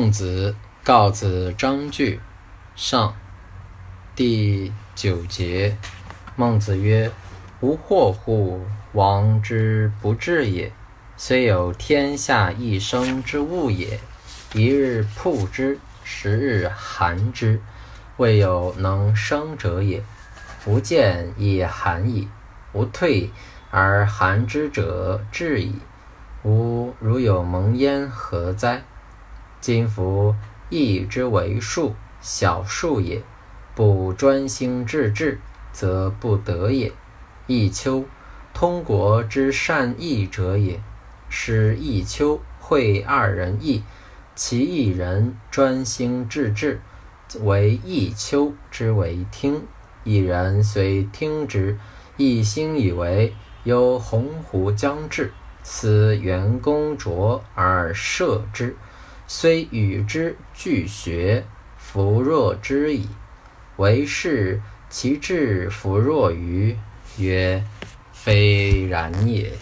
孟子告子章句上第九节。孟子曰：“无惑乎！王之不治也。虽有天下一生之物也，一日曝之，十日寒之，未有能生者也。吾见也寒矣。吾退而寒之者至矣。吾如有蒙焉，何哉？”今夫义之为数，小数也；不专心致志，则不得也。弈秋，通国之善弈者也。使弈秋会二人弈，其一人专心致志，为弈秋之为听；一人虽听之，一心以为有鸿鹄将至，思援弓缴而射之。虽与之俱学，弗若之矣。为是其智弗若与？曰：非然也。